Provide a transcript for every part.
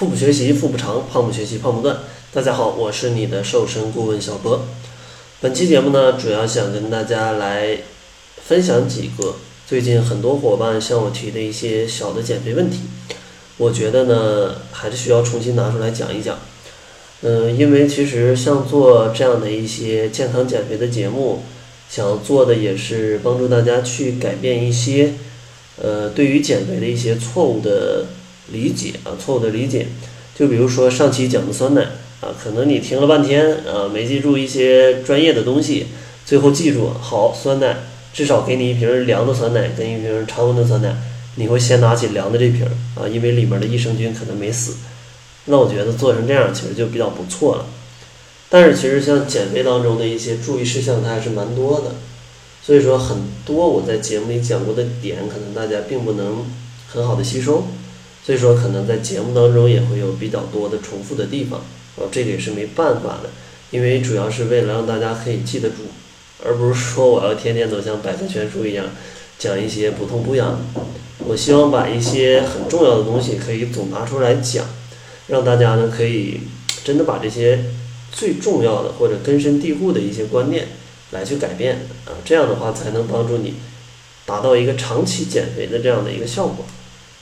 腹部学习腹部长，胖不学习胖不断。大家好，我是你的瘦身顾问小博。本期节目呢，主要想跟大家来分享几个最近很多伙伴向我提的一些小的减肥问题。我觉得呢，还是需要重新拿出来讲一讲。嗯，因为其实像做这样的一些健康减肥的节目，想做的也是帮助大家去改变一些，呃，对于减肥的一些错误的理解啊，错误的理解。就比如说上期讲的酸奶啊，可能你听了半天啊，没记住一些专业的东西，最后记住，好，酸奶至少给你一瓶凉的酸奶跟一瓶常温的酸奶，你会先拿起凉的这瓶啊，因为里面的益生菌可能没死。那我觉得做成这样其实就比较不错了，但是其实像减肥当中的一些注意事项，它还是蛮多的，所以说很多我在节目里讲过的点，可能大家并不能很好的吸收，所以说可能在节目当中也会有比较多的重复的地方，啊，这个也是没办法的，因为主要是为了让大家可以记得住，而不是说我要天天都像百科全书一样讲一些不痛不痒，我希望把一些很重要的东西可以总拿出来讲。让大家呢可以真的把这些最重要的或者根深蒂固的一些观念来去改变啊，这样的话才能帮助你达到一个长期减肥的这样的一个效果，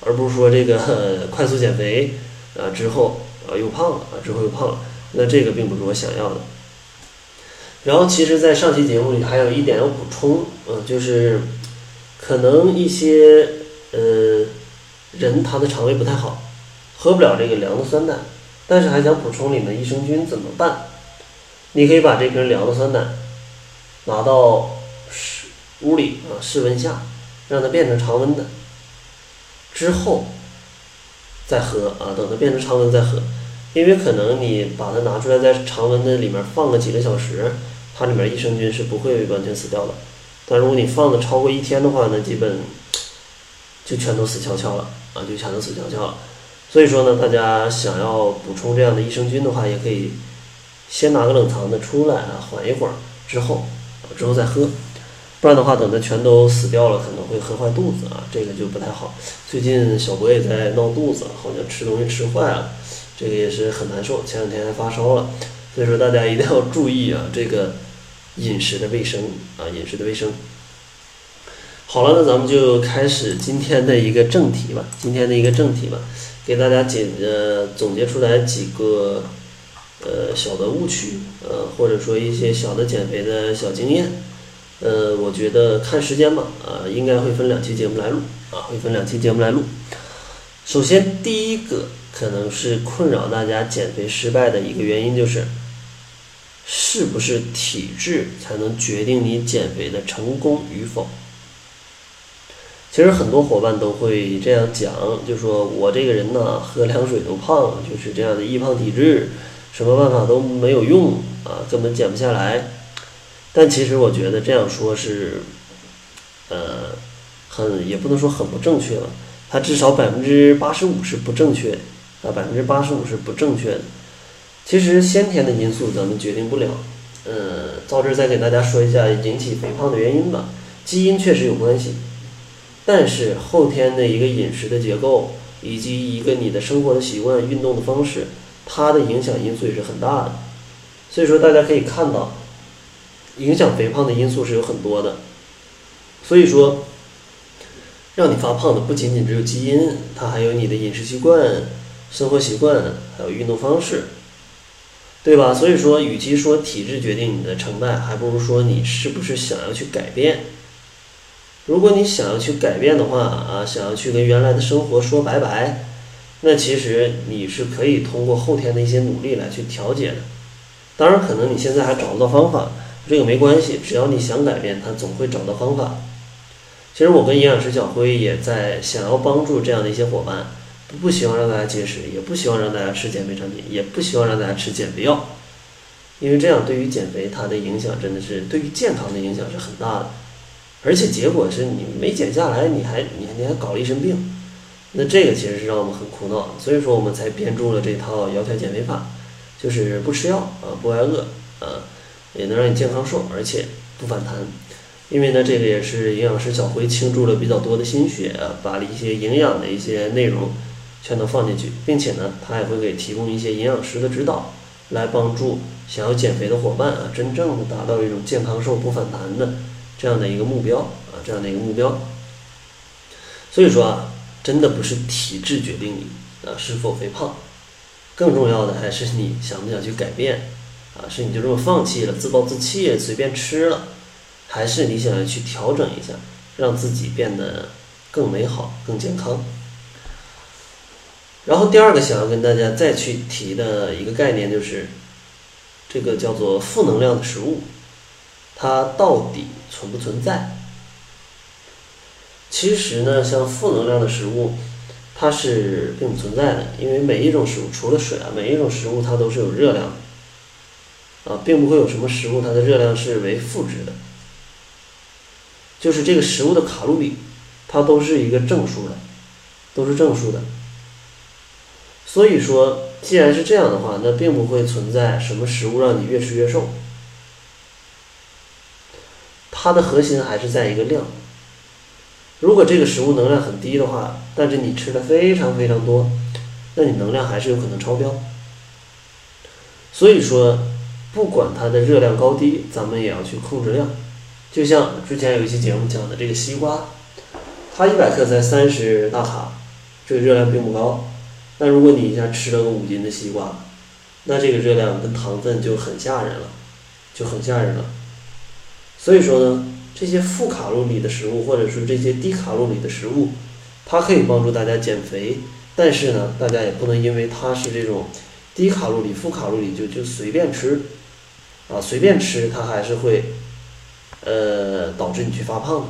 而不是说这个 快速减肥啊之后啊又胖了啊之后又胖了，那这个并不是我想要的。然后其实，在上期节目里还有一点要补充，嗯，就是可能一些呃人他的肠胃不太好。喝不了这个凉的酸奶，但是还想补充里面益生菌怎么办？你可以把这瓶凉的酸奶拿到室屋里啊室温下，让它变成常温的，之后再喝啊，等它变成常温再喝。因为可能你把它拿出来在常温的里面放个几个小时，它里面益生菌是不会完全死掉的。但如果你放的超过一天的话呢，基本就全都死翘翘了啊，就全都死翘翘了。所以说呢，大家想要补充这样的益生菌的话，也可以先拿个冷藏的出来啊，缓一会儿之后，之后再喝。不然的话，等它全都死掉了，可能会喝坏肚子啊，这个就不太好。最近小博也在闹肚子，好像吃东西吃坏了，这个也是很难受。前两天还发烧了，所以说大家一定要注意啊，这个饮食的卫生啊，饮食的卫生。好了，那咱们就开始今天的一个正题吧，今天的一个正题吧。给大家简呃总结出来几个呃小的误区呃或者说一些小的减肥的小经验呃我觉得看时间吧啊应该会分两期节目来录啊会分两期节目来录。首先第一个可能是困扰大家减肥失败的一个原因就是是不是体质才能决定你减肥的成功与否？其实很多伙伴都会这样讲，就说我这个人呢，喝凉水都胖，就是这样的易胖体质，什么办法都没有用啊，根本减不下来。但其实我觉得这样说是，呃，很也不能说很不正确吧，它至少百分之八十五是不正确啊，百分之八十五是不正确的。其实先天的因素咱们决定不了，呃，到这再给大家说一下引起肥胖的原因吧，基因确实有关系。但是后天的一个饮食的结构，以及一个你的生活的习惯、运动的方式，它的影响因素也是很大的。所以说，大家可以看到，影响肥胖的因素是有很多的。所以说，让你发胖的不仅仅只有基因，它还有你的饮食习惯、生活习惯，还有运动方式，对吧？所以说，与其说体质决定你的成败，还不如说你是不是想要去改变。如果你想要去改变的话啊，想要去跟原来的生活说拜拜，那其实你是可以通过后天的一些努力来去调节的。当然，可能你现在还找不到方法，这个没关系，只要你想改变，他总会找到方法。其实我跟营养师小辉也在想要帮助这样的一些伙伴，不希望让大家节食，也不希望让大家吃减肥产品，也不希望让大家吃减肥药，因为这样对于减肥它的影响真的是对于健康的影响是很大的。而且结果是你没减下来，你还你你还搞了一身病，那这个其实是让我们很苦恼，所以说我们才编著了这套窈窕减肥法，就是不吃药啊，不挨饿啊，也能让你健康瘦，而且不反弹。因为呢，这个也是营养师小辉倾注了比较多的心血啊，把了一些营养的一些内容全都放进去，并且呢，他也会给提供一些营养师的指导，来帮助想要减肥的伙伴啊，真正的达到一种健康瘦不反弹的这样的一个目标啊，这样的一个目标。所以说啊，真的不是体质决定你啊是否肥胖，更重要的还是你想不想去改变啊，是你就这么放弃了，自暴自弃，随便吃了，还是你想要去调整一下，让自己变得更美好、更健康。然后第二个想要跟大家再去提的一个概念就是，这个叫做负能量的食物，它到底存不存在？其实呢，像负能量的食物，它是并不存在的，因为每一种食物除了水啊，每一种食物它都是有热量的，啊，并不会有什么食物它的热量是为负值的，就是这个食物的卡路里，它都是一个正数的，都是正数的。所以说，既然是这样的话，那并不会存在什么食物让你越吃越瘦。它的核心还是在一个量。如果这个食物能量很低的话，但是你吃的非常非常多，那你能量还是有可能超标。所以说，不管它的热量高低，咱们也要去控制量。就像之前有一期节目讲的这个西瓜，它一百克才三十大卡，这个热量并不高。那如果你一下吃了个五斤的西瓜，那这个热量跟糖分就很吓人了，就很吓人了。所以说呢，这些负卡路里的食物，或者说这些低卡路里的食物，它可以帮助大家减肥，但是呢，大家也不能因为它是这种低卡路里、负卡路里就就随便吃，啊，随便吃它还是会，呃，导致你去发胖的，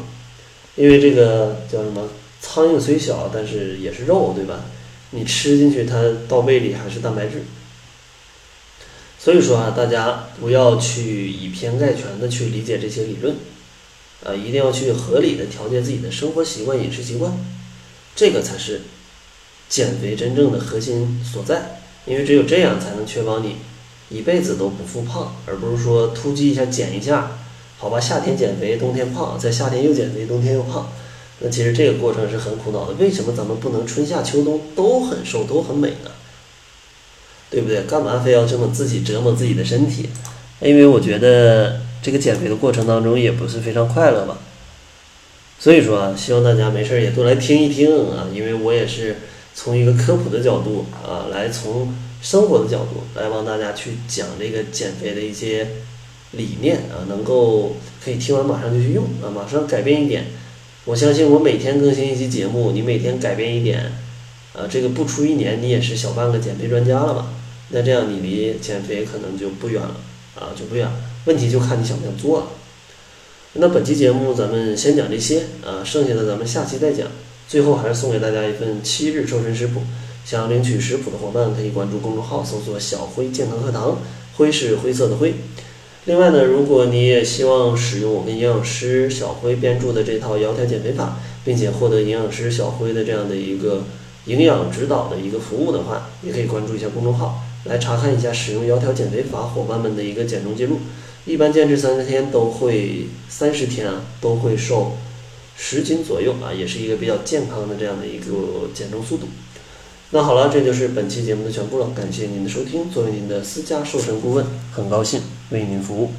因为这个叫什么？苍蝇虽小，但是也是肉，对吧？你吃进去，它到胃里还是蛋白质。所以说啊，大家不要去以偏概全的去理解这些理论，啊，一定要去合理的调节自己的生活习惯、饮食习惯，这个才是减肥真正的核心所在。因为只有这样，才能确保你一辈子都不复胖，而不是说突击一下减一下，好吧，夏天减肥，冬天胖，在夏天又减肥，冬天又胖。那其实这个过程是很苦恼的，为什么咱们不能春夏秋冬都很瘦都很美呢？对不对？干嘛非要这么自己折磨自己的身体？因为我觉得这个减肥的过程当中也不是非常快乐吧。所以说啊，希望大家没事也多来听一听啊，因为我也是从一个科普的角度啊，来从生活的角度来帮大家去讲这个减肥的一些理念啊，能够可以听完马上就去用啊，马上改变一点。我相信我每天更新一期节目，你每天改变一点，啊，这个不出一年，你也是小半个减肥专家了吧？那这样你离减肥可能就不远了，啊，就不远。问题就看你想不想做了。那本期节目咱们先讲这些，啊，剩下的咱们下期再讲。最后还是送给大家一份七日瘦身食谱，想要领取食谱的伙伴可以关注公众号，搜索“小辉健康课堂”，辉是灰色的灰。另外呢，如果你也希望使用我跟营养师小辉编著的这套窈窕减肥法，并且获得营养师小辉的这样的一个营养指导的一个服务的话，也可以关注一下公众号，来查看一下使用窈窕减肥法伙伴们的一个减重记录。一般坚持三十天都会三十天啊都会瘦十斤左右啊，也是一个比较健康的这样的一个减重速度。那好了，这就是本期节目的全部了。感谢您的收听。作为您的私家瘦身顾问，很高兴为您服务。